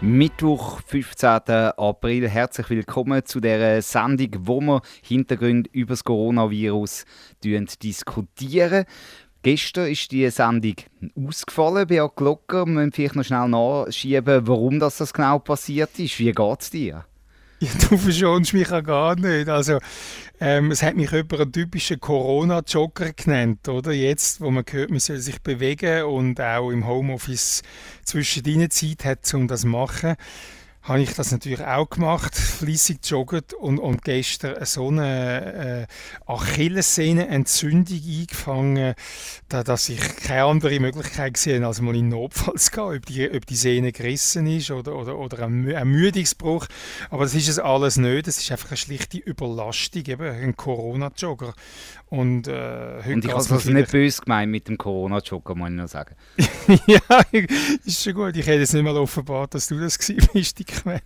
Mittwoch, 15. April. Herzlich willkommen zu der Sendung, wo wir Hintergründe über das Coronavirus diskutieren. Gestern ist die Sendung ausgefallen. Beat Glocker, wir müssen vielleicht noch schnell nachschieben, warum das genau passiert ist. Wie geht es dir? Ja, du verschonst mich ja gar nicht. Also, ähm, es hat mich jemand einen typischen Corona-Jogger genannt, oder? Jetzt, wo man hört, man soll sich bewegen und auch im Homeoffice zwischendrin Zeit hat, um das zu machen habe ich das natürlich auch gemacht, fließig joggt und, und gestern so eine äh, Achillessehnenentzündung eingefangen, da, dass ich keine andere Möglichkeit gesehen als mal in Notfall zu gehen, ob die, ob die Sehne gerissen ist oder, oder, oder ein Ermüdungsbruch. Aber das ist es alles nicht, das ist einfach eine schlichte Überlastung, eben ein Corona-Jogger. Und, äh, und ich habe es also nicht böse gemeint mit dem Corona-Jogger, muss ich noch sagen. ja, ist schon gut. Ich hätte jetzt nicht mal offenbart, dass du das bist, die Quelle.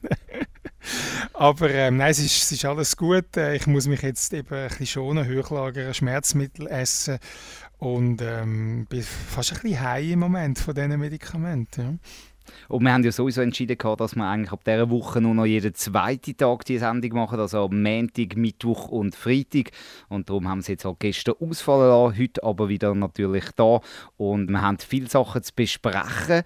Aber ähm, nein, es ist, es ist alles gut. Äh, ich muss mich jetzt eben ein bisschen schonen, hochlagern, Schmerzmittel essen und ähm, bin fast ein bisschen high im Moment von diesen Medikamenten. Ja. Und wir haben ja sowieso entschieden, dass wir eigentlich ab dieser Woche nur noch jeden zweiten Tag die Sendung machen, also Montag, Mittwoch und Freitag. Und darum haben sie jetzt auch gestern ausfallen lassen, heute aber wieder natürlich da. Und wir haben viele Sachen zu besprechen.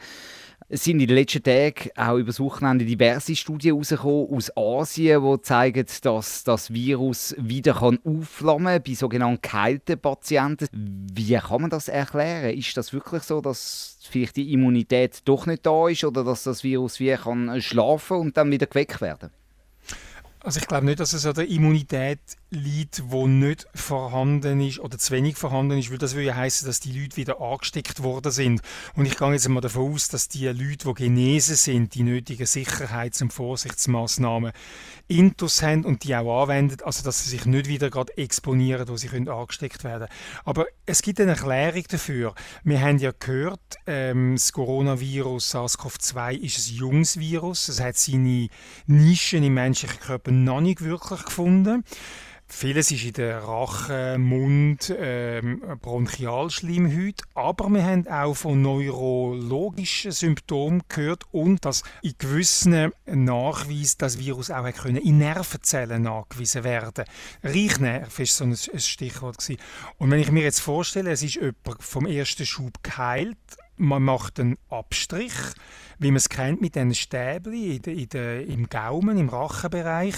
Es sind in den letzten Tagen auch über das Wochenende diverse Studien herausgekommen aus Asien, die zeigen, dass das Virus wieder kann aufflammen kann bei sogenannten geheilten Patienten. Wie kann man das erklären? Ist das wirklich so, dass vielleicht die Immunität doch nicht da ist oder dass das Virus wie kann schlafen und dann wieder geweckt werden? Also ich glaube nicht, dass es an der Immunität liegt, die nicht vorhanden ist oder zu wenig vorhanden ist, weil das würde ja heißen, dass die Leute wieder angesteckt worden sind. Und ich gehe jetzt mal davon aus, dass die Leute, die genesen sind, die nötigen Sicherheits- und Vorsichtsmaßnahmen intus haben und die auch anwenden, also dass sie sich nicht wieder gerade exponieren, wo sie können angesteckt werden Aber es gibt eine Erklärung dafür. Wir haben ja gehört, ähm, das Coronavirus SARS-CoV-2 ist ein junges Virus. Es hat seine Nischen im menschlichen Körper noch nicht wirklich gefunden. Vieles ist in der Rache, Mund, ähm, Bronchialschleimhaut, aber wir haben auch von neurologischen Symptomen gehört und dass in gewissen Nachweisen das Virus auch können in Nervenzellen nachgewiesen werden. Reichnerv ist so ein, ein Stichwort gewesen. Und wenn ich mir jetzt vorstelle, es ist jemand vom ersten Schub geheilt, man macht einen Abstrich, wie man es kennt mit diesen Stäbchen in de, in de, im Gaumen, im Rachenbereich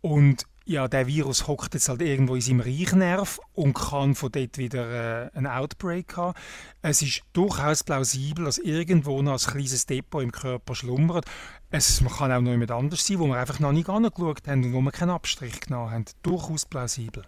und ja, der Virus hockt jetzt halt irgendwo in seinem Reichnerv und kann von dort wieder äh, einen Outbreak haben. Es ist durchaus plausibel, dass irgendwo noch ein kleines Depot im Körper schlummert. Es man kann auch noch jemand anders sein, wo wir einfach noch nicht angeschaut haben und wo wir keinen Abstrich genommen haben. Durchaus plausibel.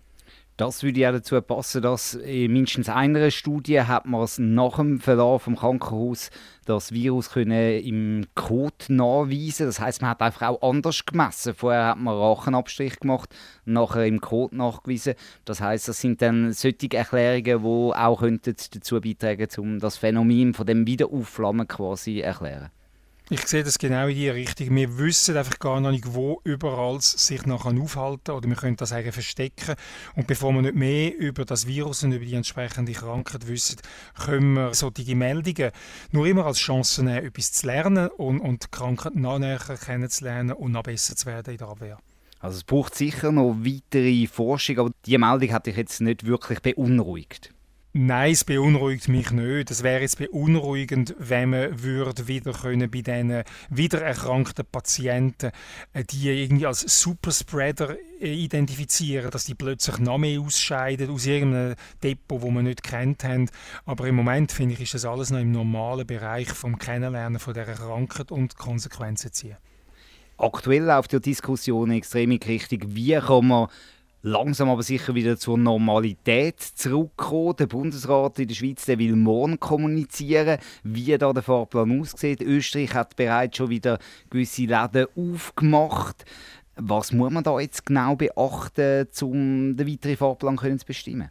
Das würde ja dazu passen, dass in mindestens einer Studie hat man es nach dem Verlauf vom Krankenhaus das Virus können im Code nachweisen. Das heißt, man hat einfach auch anders gemessen. Vorher hat man Rachenabstrich gemacht, nachher im Code nachgewiesen. Das heißt, das sind dann solche Erklärungen, die auch dazu beitragen, um das Phänomen von dem Wiederaufflammen quasi erklären. Ich sehe das genau in die Richtung. Wir wissen einfach gar noch nicht, wo überall sich noch aufhalten oder wir können das eigentlich verstecken. Und bevor wir nicht mehr über das Virus und über die entsprechende Krankheit wissen, können wir solche Meldungen nur immer als Chance nehmen, etwas zu lernen und, und die Krankheit noch näher kennenzulernen und noch besser zu werden in der Abwehr. Also es braucht sicher noch weitere Forschung, aber diese Meldung hat dich jetzt nicht wirklich beunruhigt. Nein, es beunruhigt mich nicht. Es wäre jetzt beunruhigend, wenn man würde wieder können bei diesen wiedererkrankten Patienten, äh, die irgendwie als Superspreader äh, identifizieren, dass die plötzlich noch mehr ausscheiden aus irgendeinem Depot, wo man nicht kennt haben. Aber im Moment finde ich, ist das alles noch im normalen Bereich vom Kennenlernen von dieser Krankheit und Konsequenzen ziehen. Aktuell läuft die Diskussion extrem in Richtung, wie kann man langsam aber sicher wieder zur Normalität zurückkommen. Der Bundesrat in der Schweiz der will morgen kommunizieren, wie da der Fahrplan aussieht. Österreich hat bereits schon wieder gewisse Läden aufgemacht. Was muss man da jetzt genau beachten, um den weiteren Fahrplan zu bestimmen?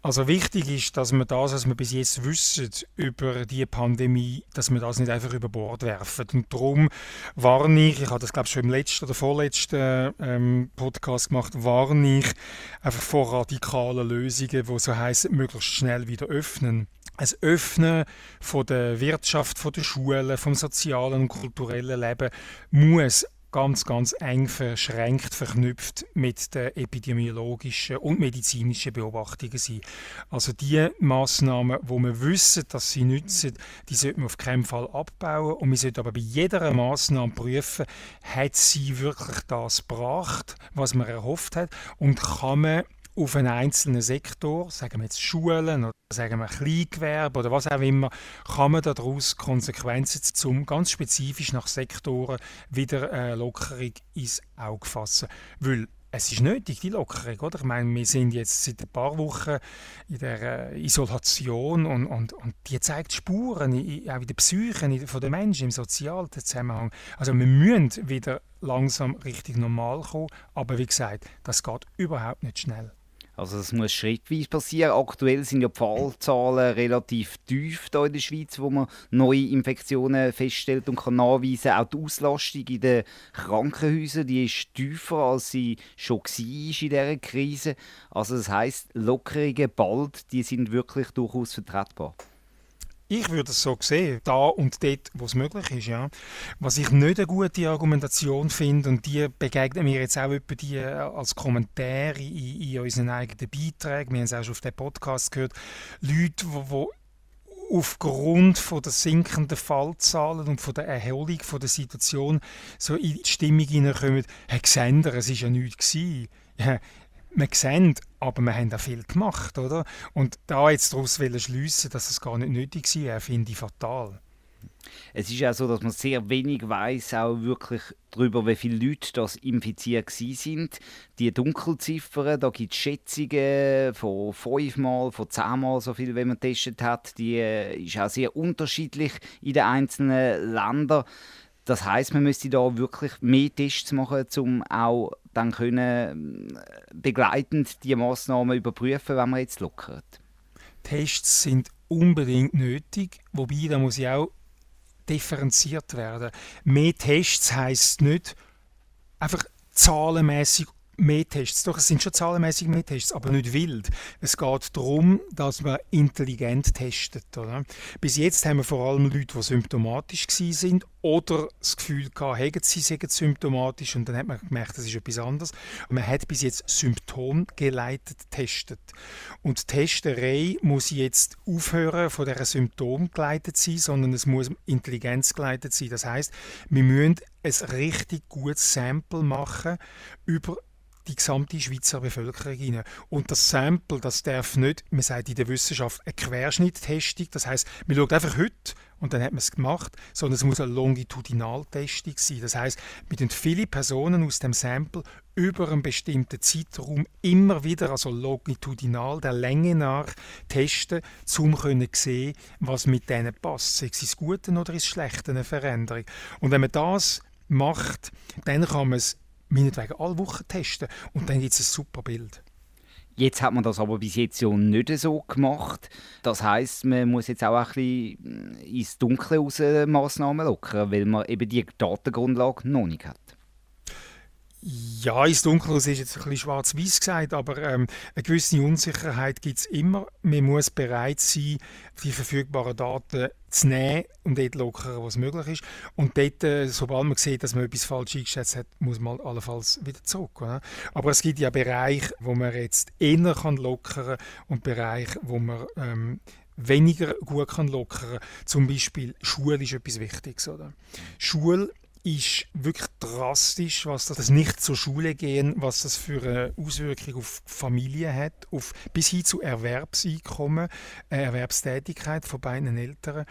Also wichtig ist, dass wir das, was wir bis jetzt wissen über die Pandemie, dass wir das nicht einfach über Bord werfen. Und darum warne ich, ich habe das glaube ich schon im letzten oder vorletzten ähm, Podcast gemacht, warne ich einfach vor radikalen Lösungen, die so heißen, möglichst schnell wieder öffnen. Ein Öffnen von der Wirtschaft, von der Schulen, vom sozialen und kulturellen Leben muss ganz, ganz eng verschränkt, verknüpft mit den epidemiologischen und medizinischen Beobachtungen sind. Also die Massnahmen, wo wir wissen, dass sie nützen, die sollten wir auf keinen Fall abbauen und wir sollten aber bei jeder Massnahme prüfen, hat sie wirklich das gebracht, was man erhofft hat und kann man auf einen einzelnen Sektor, sagen wir jetzt Schulen oder sagen wir Kleingewerbe oder was auch immer, kann man daraus Konsequenzen zum ganz spezifisch nach Sektoren wieder eine Lockerung ins Auge fassen. Weil es ist nötig, die Lockerung, oder? Ich meine, wir sind jetzt seit ein paar Wochen in der äh, Isolation und, und, und die zeigt Spuren, in, auch in der Psyche von den Menschen, im sozialen Zusammenhang. Also wir müssen wieder langsam richtig normal kommen, aber wie gesagt, das geht überhaupt nicht schnell. Also das muss schrittweise passieren. Aktuell sind ja die Fallzahlen relativ tief hier in der Schweiz, wo man neue Infektionen feststellt und kann nachweisen. Auch die Auslastung in den Krankenhäusern die ist tiefer, als sie schon war in dieser Krise. Also das heisst, Lockerungen bald, die sind wirklich durchaus vertretbar. Ich würde es so sehen, da und dort, wo es möglich ist. Ja. Was ich nicht eine gute Argumentation finde, und die begegnen mir jetzt auch etwa die äh, als Kommentare in, in unseren eigenen Beiträgen, wir haben es auch schon auf dem Podcast gehört, Leute, die aufgrund von der sinkenden Fallzahlen und von der Erholung von der Situation so in die Stimmung hineinkommen, Herr Gesender, es war ja nichts gewesen. Wir sehen, aber wir haben auch viel gemacht, oder? Und da jetzt daraus schliessen, dass es gar nicht nötig war, finde ich fatal. Es ist auch so, dass man sehr wenig weiß, auch wirklich darüber, wie viele Leute das infiziert sind. Die Dunkelziffern, da gibt es Schätzungen von fünfmal, von zehnmal so viel, wie man getestet hat. Die äh, ist auch sehr unterschiedlich in den einzelnen Ländern. Das heißt, man müsste da wirklich mehr Tests machen, um auch dann können äh, begleitend die Maßnahmen überprüfen, wenn man jetzt lockert. Tests sind unbedingt nötig, wobei da muss ich auch differenziert werden. Mehr Tests heißt nicht einfach zahlenmäßig mehr Tests. Doch, es sind schon zahlenmäßig mehr Tests, aber nicht wild. Es geht darum, dass man intelligent testet. Oder? Bis jetzt haben wir vor allem Leute, die symptomatisch sind oder das Gefühl hatten, sie seien symptomatisch und dann hat man gemerkt, das ist etwas anderes. Und man hat bis jetzt symptomgeleitet getestet. Und die Testerei muss jetzt aufhören von dieser symptomgeleitet sein, sondern es muss intelligenzgeleitet sein. Das heißt, wir müssen ein richtig gutes Sample machen über die gesamte Schweizer Bevölkerung rein. Und das Sample, das darf nicht, man sagt in der Wissenschaft, eine Querschnitttestung, das heißt, man schaut einfach heute und dann hat man es gemacht, sondern es muss eine Longitudinaltestung sein. Das heißt, mit den viele Personen aus dem Sample über einen bestimmten Zeitraum immer wieder, also longitudinal, der Länge nach, testen, um zu sehen, was mit denen passt. Sei es ins Gute oder ins Schlechte eine Veränderung. Und wenn man das macht, dann kann man es meinetwegen alle Wochen testen und dann gibt es ein super Bild. Jetzt hat man das aber bis jetzt ja nicht so gemacht. Das heißt, man muss jetzt auch ein bisschen ins Dunkle raus Massnahmen lockern, weil man eben die Datengrundlage noch nicht hat. Ja, ins Dunkel ist jetzt ein bisschen schwarz-weiß gesagt, aber ähm, eine gewisse Unsicherheit gibt es immer. Man muss bereit sein, die verfügbaren Daten zu nehmen und dort lockern, was möglich ist. Und dort, äh, sobald man sieht, dass man etwas falsch eingeschätzt hat, muss man allenfalls wieder zurück. Oder? Aber es gibt ja Bereiche, wo man jetzt eher kann lockern kann und Bereiche, wo man ähm, weniger gut kann lockern. Zum Beispiel Schule ist etwas Wichtiges. Oder? Schule ist wirklich drastisch, was das nicht zur Schule gehen, was das für eine Auswirkung auf Familie hat, auf, bis hin zu Erwerbseinkommen, äh, Erwerbstätigkeit von beiden Eltern.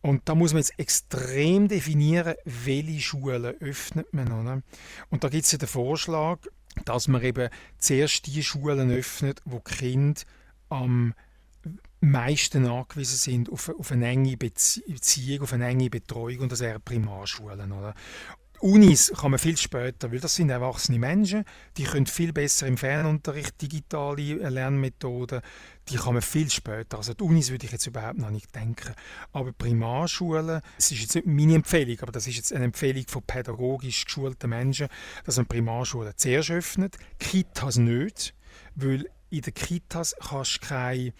Und da muss man jetzt extrem definieren, welche Schulen öffnet man. Oder? Und da gibt es ja den Vorschlag, dass man eben zuerst die Schulen öffnet, wo die Kinder am meisten angewiesen sind auf, auf eine enge Beziehung, auf eine enge Betreuung und das wären Primarschulen. Oder? Unis kann man viel später, weil das sind erwachsene Menschen, die können viel besser im Fernunterricht, digitale Lernmethoden, die kann man viel später. Also die Unis würde ich jetzt überhaupt noch nicht denken. Aber Primarschulen, das ist jetzt nicht meine Empfehlung, aber das ist jetzt eine Empfehlung von pädagogisch geschulten Menschen, dass man Primarschulen zuerst öffnet, Kitas nicht, weil in den Kitas kannst du keine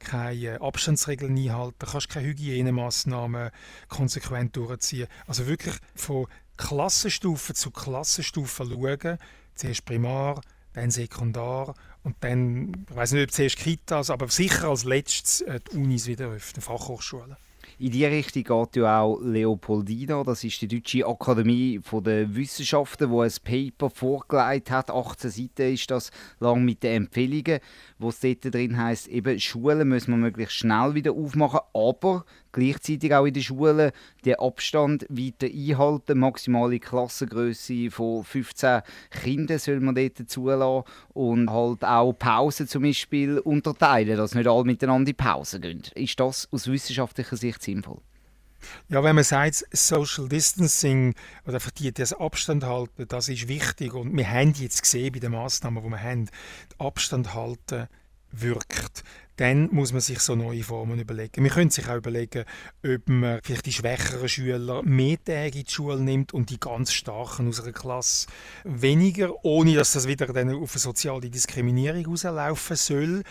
keine Abstandsregeln einhalten, kannst keine Hygienemaßnahmen konsequent durchziehen. Also wirklich von Klassenstufe zu Klassenstufe schauen. Zuerst Primar, dann Sekundar und dann, ich weiß nicht, ob zuerst Kitas, aber sicher als letztes äh, die Unis wieder öffnen, Fachhochschulen. In diese Richtung geht ja auch Leopoldina, das ist die Deutsche Akademie der Wissenschaften, wo ein Paper vorgelegt hat. 18 Seiten ist das lang mit den Empfehlungen, wo es dort drin heißt, eben Schulen müssen wir möglichst schnell wieder aufmachen, aber gleichzeitig auch in den Schulen den Abstand weiter einhalten. Maximale Klassengröße von 15 Kindern soll man dort zulassen und halt auch Pausen zum Beispiel unterteilen, dass nicht alle miteinander in Pause gehen. Ist das aus wissenschaftlicher Sicht sinnvoll? Ja, wenn man sagt, Social Distancing oder einfach die, das Abstand halten, das ist wichtig und wir haben jetzt gesehen bei den Maßnahmen, die wir haben, Abstand halten wirkt dann muss man sich so neue Formen überlegen. Wir können sich auch überlegen, ob man vielleicht die schwächeren Schüler mehr Tage in die Schule nimmt und die ganz starken aus einer Klasse weniger, ohne dass das wieder dann auf eine soziale Diskriminierung rauslaufen soll.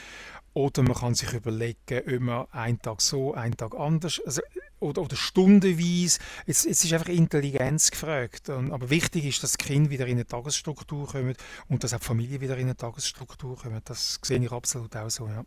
Oder man kann sich überlegen, ob man einen Tag so, einen Tag anders, also, oder, oder stundenweise. Jetzt, jetzt ist einfach Intelligenz gefragt. Aber wichtig ist, dass die Kinder wieder in eine Tagesstruktur kommen und dass auch die Familie wieder in eine Tagesstruktur kommen. Das sehe ich absolut auch so, ja.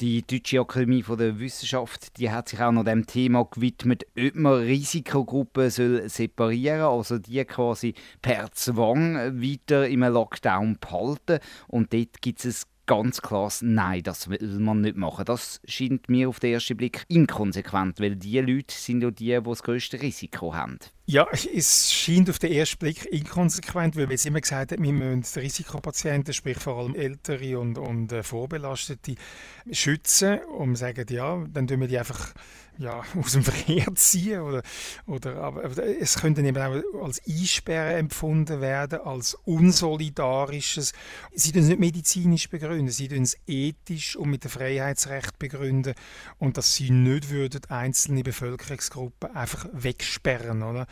Die Deutsche Akademie der Wissenschaft die hat sich auch noch dem Thema gewidmet, ob man Risikogruppen soll separieren soll, also die quasi per Zwang weiter im Lockdown behalten. Und dort gibt es ganz klares Nein, das will man nicht machen. Das scheint mir auf den ersten Blick inkonsequent, weil die Leute sind ja die, die das größte Risiko haben. Ja, es scheint auf den ersten Blick inkonsequent, weil wir jetzt immer gesagt haben, wir müssen Risikopatienten, sprich vor allem Ältere und, und äh, Vorbelastete, schützen und sagen, ja, dann tun wir die einfach ja, aus dem Verkehr ziehen. Oder, oder, aber, aber es könnte eben auch als Einsperren empfunden werden, als unsolidarisches. Sie tun es nicht medizinisch begründen, sie tun es ethisch und mit dem Freiheitsrecht begründen und dass sie nicht würden einzelne Bevölkerungsgruppen einfach wegsperren, oder?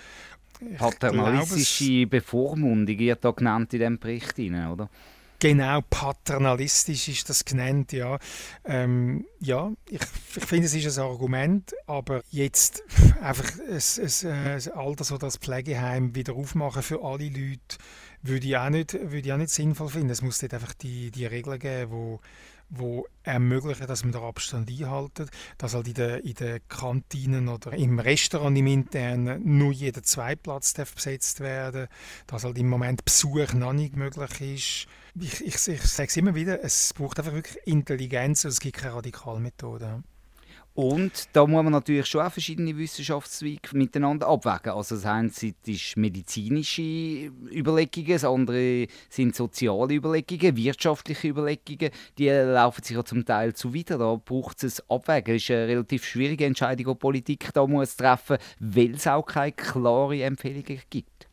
Paternalistische Bevormundung wird da genannt in diesem Bericht, oder? Genau, paternalistisch ist das genannt, ja. Ähm, ja, ich, ich finde, es ist ein Argument, aber jetzt einfach ein, ein, ein Alters- oder das Pflegeheim wieder aufmachen für alle Leute, würde ich auch nicht, würde ich auch nicht sinnvoll finden. Es muss dort einfach die, die Regeln geben, wo wo ermöglichen, dass man den Abstand einhalten, dass halt in den, in den Kantinen oder im Restaurant im Internen nur jeder Zweitplatz darf besetzt werden, dass halt im Moment Besuch noch nicht möglich ist. Ich, ich, ich sage es immer wieder, es braucht einfach wirklich Intelligenz und es gibt keine Radikalmethode. Und da muss man natürlich schon auch verschiedene Wissenschaftszweige miteinander abwägen. Also das eine sind medizinische Überlegungen, das andere sind soziale Überlegungen, wirtschaftliche Überlegungen. Die laufen sich ja zum Teil zuwider. Da braucht es ein Abwägen. Das ist eine relativ schwierige Entscheidung, die Politik da muss treffen, weil es auch keine klaren Empfehlungen gibt.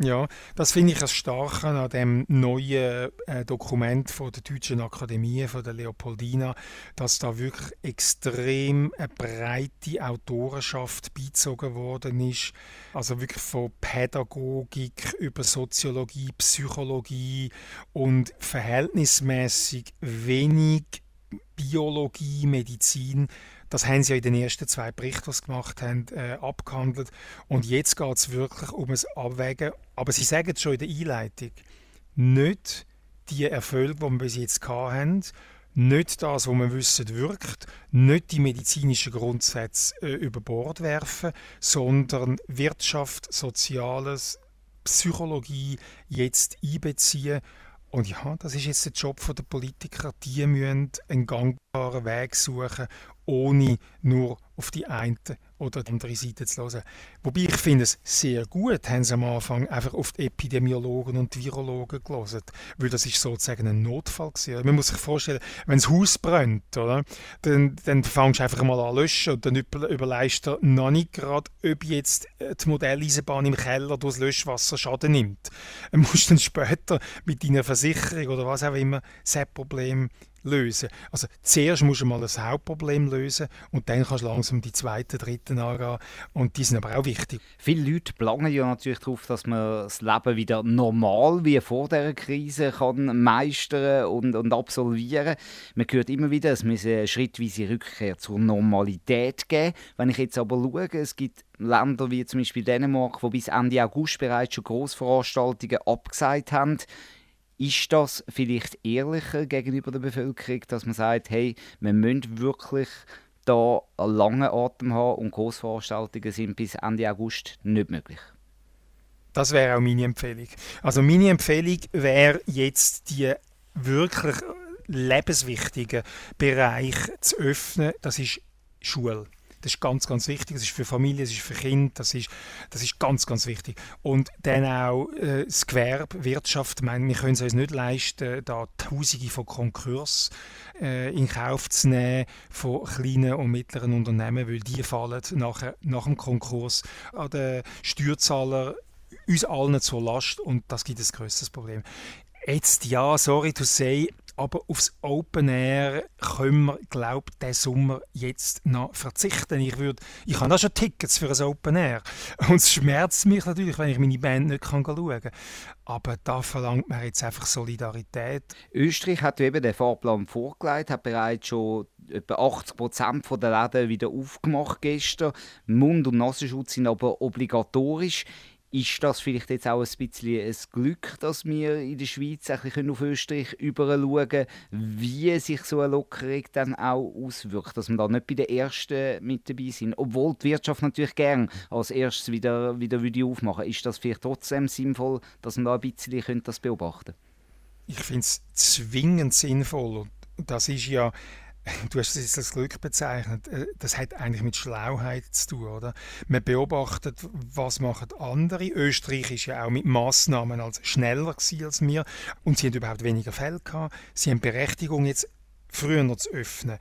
Ja, das finde ich das Starke an dem neuen äh, Dokument von der Deutschen Akademie, von der Leopoldina, dass da wirklich extrem eine breite Autorenschaft beizogen worden ist. Also wirklich von Pädagogik über Soziologie, Psychologie und verhältnismäßig wenig Biologie, Medizin das haben sie ja in den ersten zwei Berichten, die sie gemacht haben, äh, abgehandelt. Und jetzt geht es wirklich um ein Abwägen. Aber sie sagen es schon in der Einleitung, nicht die Erfolge, die wir bis jetzt hatten, nicht das, was wir wissen, wirkt, nicht die medizinischen Grundsätze äh, über Bord werfen, sondern Wirtschaft, Soziales, Psychologie jetzt einbeziehen und ja, das ist jetzt der Job der Politiker. Die müssen einen gangbaren Weg suchen, ohne nur auf die eine oder die andere Seite zu hören. Wobei ich finde es sehr gut, haben sie am Anfang einfach auf die Epidemiologen und die Virologen gelesen, weil das ist sozusagen ein Notfall gewesen. Man muss sich vorstellen, wenn das Haus brennt, oder, dann, dann fängst du einfach mal an löschen und dann überlegst du noch nicht gerade, ob jetzt die Modelleisenbahn im Keller durch das Löschwasser Schaden nimmt. Du musst dann später mit deiner Versicherung oder was auch immer das Problem lösen. Also zuerst musst du mal das Hauptproblem lösen und dann kannst du langsam die zweiten, dritten angehen und die sind aber auch wichtig. Viele Leute planen ja natürlich darauf, dass man das Leben wieder normal wie vor der Krise kann meistern und, und absolvieren. Man hört immer wieder, es muss eine schrittweise Rückkehr zur Normalität geben. Wenn ich jetzt aber schaue, es gibt Länder wie zum Beispiel Dänemark, die bis Ende August bereits schon Großveranstaltungen abgesagt haben. Ist das vielleicht ehrlicher gegenüber der Bevölkerung, dass man sagt, hey, wir müssen wirklich da einen langen Atem haben und Großveranstaltungen sind bis Ende August nicht möglich? Das wäre auch meine Empfehlung. Also meine Empfehlung wäre jetzt die wirklich lebenswichtigen Bereiche zu öffnen. Das ist Schule. Das ist ganz, ganz wichtig. Das ist für Familien, das ist für Kinder, das ist, das ist ganz, ganz wichtig. Und dann auch äh, das Gewerbe, Wirtschaft. Ich meine, wir können es uns nicht leisten, da Tausende von Konkurs äh, in Kauf zu nehmen von kleinen und mittleren Unternehmen, weil die fallen nachher, nach dem Konkurs an den Steuerzahler uns allen zur Last und das gibt ein größeres Problem. Jetzt ja, sorry to say, aber aufs Open Air können wir, glaube ich, diesen Sommer jetzt noch verzichten. Ich, würd, ich habe auch schon Tickets für ein Open Air. Und es schmerzt mich natürlich, wenn ich meine Band nicht kann schauen kann. Aber da verlangt man jetzt einfach Solidarität. Österreich hat eben den Fahrplan vorgelegt, hat bereits schon etwa 80 Prozent der Läden wieder aufgemacht gestern. Mund- und Nasenschutz sind aber obligatorisch. Ist das vielleicht jetzt auch ein bisschen ein Glück, dass wir in der Schweiz auf Österreich überschauen können, wie sich so eine Lockerung dann auch auswirkt, dass wir da nicht bei den Ersten mit dabei sind, obwohl die Wirtschaft natürlich gern als erstes wieder, wieder würde aufmachen Ist das vielleicht trotzdem sinnvoll, dass man da ein bisschen das beobachten könnte? Ich finde es zwingend sinnvoll das ist ja du hast es als Glück bezeichnet, äh, das hat eigentlich mit Schlauheit zu tun, oder? Man beobachtet, was machen andere. Österreich ist ja auch mit Massnahmen als schneller als wir und sie haben überhaupt weniger Fälle gehabt. Sie haben Berechtigung jetzt früher zu öffnen.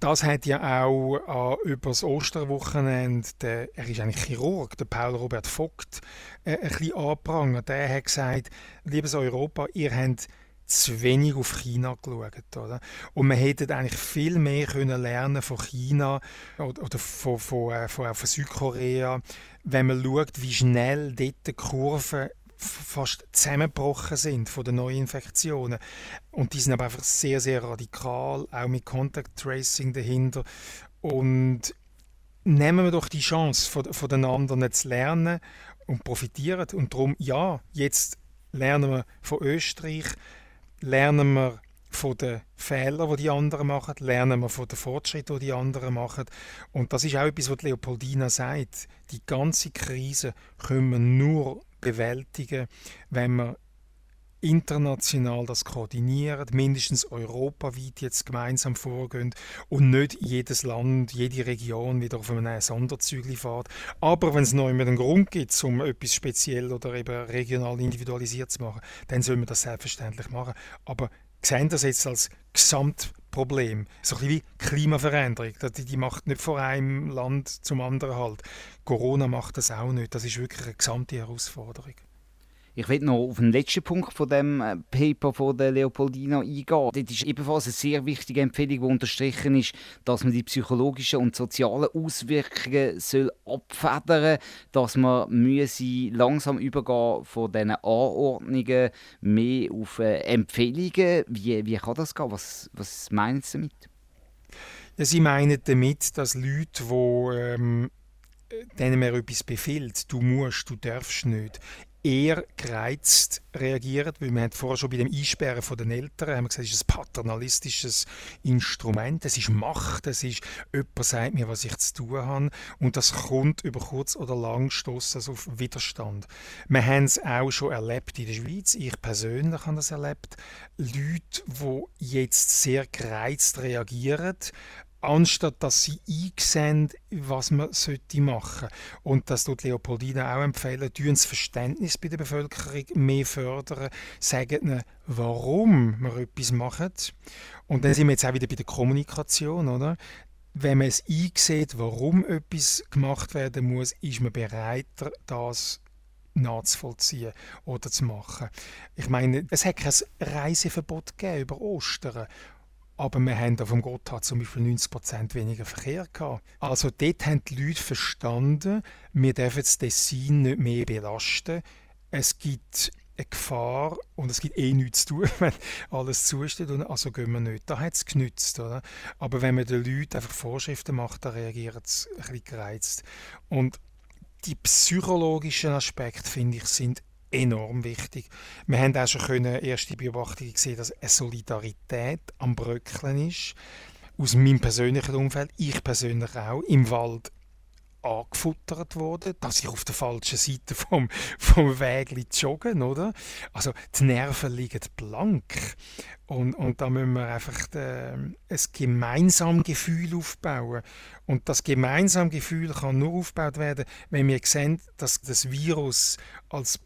Das hat ja auch äh, über das Osterwochenende, der, er ist eigentlich Chirurg, der Paul Robert Vogt, äh, ein bisschen angeprangert. Der hat gesagt, liebes Europa, ihr habt zu wenig auf China geschaut. Oder? Und man hätte eigentlich viel mehr können lernen von China oder, oder von, von, äh, von, von Südkorea, wenn man schaut, wie schnell dort die Kurven fast zusammengebrochen sind von den Neuinfektionen. Und die sind aber einfach sehr, sehr radikal, auch mit Contact Tracing dahinter. Und nehmen wir doch die Chance, von, von den anderen zu lernen und profitieren. Und darum, ja, jetzt lernen wir von Österreich, lernen wir von den Fehlern, die die anderen machen, lernen wir von den Fortschritten, die die anderen machen. Und das ist auch etwas, was Leopoldina sagt. Die ganze Krise können wir nur bewältigen, wenn wir international das koordinieren, mindestens europaweit jetzt gemeinsam vorgehen und nicht jedes Land, jede Region wieder auf einem Sonderzügli fährt. Aber wenn es noch immer einen Grund gibt, um etwas speziell oder eben regional individualisiert zu machen, dann soll man das selbstverständlich machen. Aber sehen das jetzt als Gesamtproblem. So ein bisschen wie Klimaveränderung. Die, die macht nicht von einem Land zum anderen halt. Corona macht das auch nicht. Das ist wirklich eine gesamte Herausforderung. Ich will noch auf den letzten Punkt von dem äh, Paper von der Leopoldina eingehen. Dort ist ebenfalls eine sehr wichtige Empfehlung, die unterstrichen ist, dass man die psychologischen und sozialen Auswirkungen soll abfedern dass man müsse langsam übergehen von diesen Anordnungen mehr auf äh, Empfehlungen. Wie, wie kann das gehen? Was, was meinen Sie damit? Ja, Sie meinen damit, dass Leute, die ähm, denen man etwas befiehlt, du musst, du darfst nicht, eher gereizt reagiert, weil wir haben vorher schon bei dem Einsperren von den Eltern haben wir gesagt, es ist ein paternalistisches Instrument, es ist Macht, es ist, jemand sagt mir, was ich zu tun habe und das kommt über kurz oder lang stoßt also auf Widerstand. Wir haben es auch schon erlebt in der Schweiz, ich persönlich habe das erlebt, Leute, die jetzt sehr gereizt reagieren, anstatt dass sie einsehen, was man sollte machen. Und das tut Leopoldina auch empfehlen, tun das Verständnis bei der Bevölkerung mehr fördern, sagen ihnen, warum wir etwas machen. Und dann sind wir jetzt auch wieder bei der Kommunikation, oder? Wenn man es einsieht, warum etwas gemacht werden muss, ist man bereit, das nachzuvollziehen oder zu machen. Ich meine, es hat kein Reiseverbot gegeben über Ostern. Aber wir haben auf dem Gotthard zum Beispiel 90% weniger Verkehr gehabt. Also dort haben die Leute verstanden, wir dürfen das Dessin nicht mehr belasten. Es gibt eine Gefahr und es gibt eh nichts zu tun, wenn alles zusteht. Und also gehen wir nicht. Da hat es genützt. Oder? Aber wenn man den Leuten einfach Vorschriften macht, dann reagiert es ein bisschen gereizt. Und die psychologischen Aspekte, finde ich, sind enorm wichtig. Wir haben auch schon erste Beobachtungen gesehen, dass eine Solidarität am Bröckeln ist. Aus meinem persönlichen Umfeld, ich persönlich auch, im Wald angefuttert worden, dass ich auf der falschen Seite vom, vom Weg joggen, oder? Also die Nerven liegen blank und, und da müssen wir einfach äh, ein gemeinsames Gefühl aufbauen und das gemeinsame Gefühl kann nur aufgebaut werden, wenn wir sehen, dass das Virus als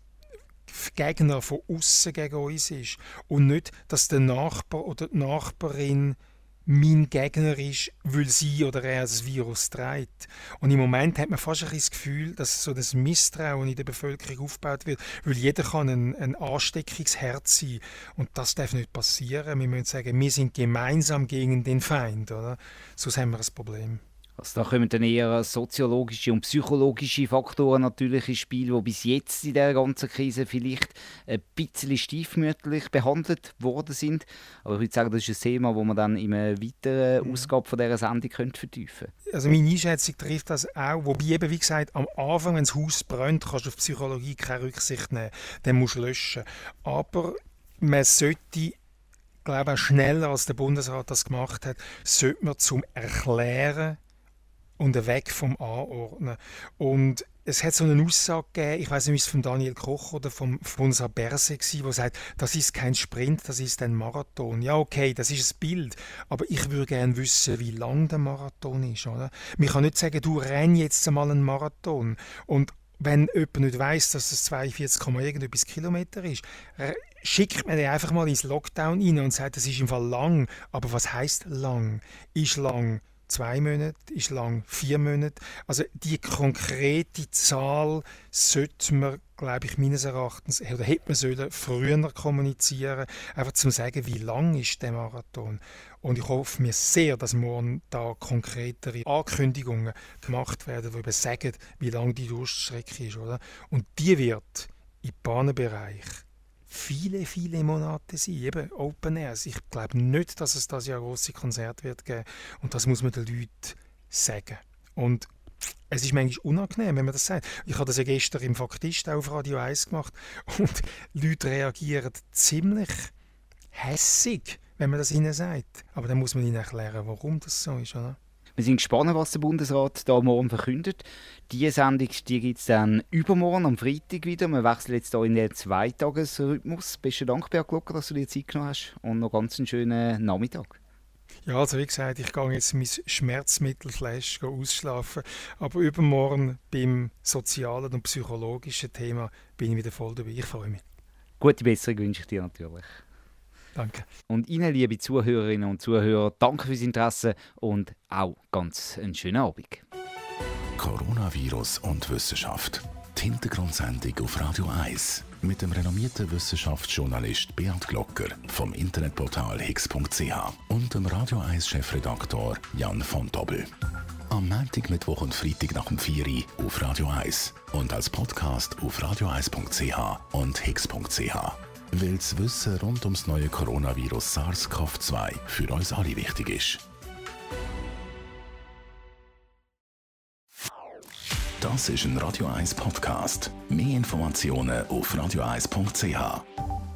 Gegner von außen gegen uns ist und nicht, dass der Nachbar oder die Nachbarin mein Gegner ist, weil sie oder er das Virus trägt. Und im Moment hat man fast ein das Gefühl, dass so das Misstrauen in der Bevölkerung aufgebaut wird, weil jeder kann ein, ein Ansteckungsherd sein. Und das darf nicht passieren. Wir müssen sagen, wir sind gemeinsam gegen den Feind. Oder? Sonst haben wir ein Problem. Also da kommen dann eher soziologische und psychologische Faktoren natürlich ins Spiel, die bis jetzt in der ganzen Krise vielleicht ein bisschen stiefmütterlich behandelt worden sind. Aber ich würde sagen, das ist ein Thema, das man dann in einer weiteren mhm. Ausgabe von dieser Sendung könnte vertiefen könnte. Also meine Einschätzung trifft das auch, wobei eben, wie gesagt, am Anfang, wenn das Haus brennt, kannst du auf Psychologie keine Rücksicht nehmen. Dann musst du löschen. Aber man sollte glaube auch schneller als der Bundesrat das gemacht hat, sollte man zum Erklären und weg vom Anordnen. Und es hat so eine Aussage gegeben, ich weiß nicht, ob es von Daniel Koch oder von unserer Berse war, der sagt, das ist kein Sprint, das ist ein Marathon. Ja, okay, das ist ein Bild, aber ich würde gerne wissen, wie lang der Marathon ist. Oder? Man kann nicht sagen, du renn jetzt einmal einen Marathon. Und wenn jemand nicht weiß, dass es 42, irgendetwas Kilometer ist, schickt man den einfach mal ins Lockdown rein und sagt, das ist im Fall lang. Aber was heißt lang? Ist lang zwei Monate, ist lang vier Monate. Also die konkrete Zahl sollte man, glaube ich, meines Erachtens, oder hätte man sollen früher kommunizieren, einfach zum sagen, wie lang ist der Marathon. Und ich hoffe mir sehr, dass morgen da konkretere Ankündigungen gemacht werden, die eben sagen, wie lang die Durststrecke ist. Oder? Und die wird im Bahnenbereich viele, viele Monate sein. Eben Open Airs. Ich glaube nicht, dass es das Jahr große Konzert wird geben. Und das muss man den Leuten sagen. Und es ist manchmal unangenehm, wenn man das sagt. Ich habe das ja gestern im Faktist auf Radio 1 gemacht und Leute reagieren ziemlich hässig, wenn man das ihnen sagt. Aber dann muss man ihnen erklären, warum das so ist. Oder? Wir sind gespannt, was der Bundesrat da morgen verkündet. Die Sendung die gibt es dann übermorgen, am Freitag wieder. Wir wechseln jetzt hier in den Zweitagesrhythmus. Besten Dank, Berg Glocker, dass du dir Zeit genommen hast und noch ganz einen schönen Nachmittag. Ja, also wie gesagt, ich gehe jetzt mein Schmerzmittelflash ausschlafen. Aber übermorgen beim sozialen und psychologischen Thema bin ich wieder voll dabei. Ich freue mich. Gute Besserung wünsche ich dir natürlich. Danke. Und Ihnen, liebe Zuhörerinnen und Zuhörer, danke fürs Interesse und auch ganz einen schönen Abend. Coronavirus und Wissenschaft. Die Hintergrundsendung auf Radio 1 mit dem renommierten Wissenschaftsjournalist Beat Glocker vom Internetportal higgs.ch und dem Radio 1 Chefredaktor Jan von Dobbel. Am Montag, Mittwoch und Freitag nach dem 4 Uhr auf Radio 1 und als Podcast auf radio1.ch und higgs.ch weil das Wissen rund ums neue Coronavirus SARS-CoV-2 für uns alle wichtig ist. Das ist ein Radio 1 Podcast. Mehr Informationen auf radio1.ch.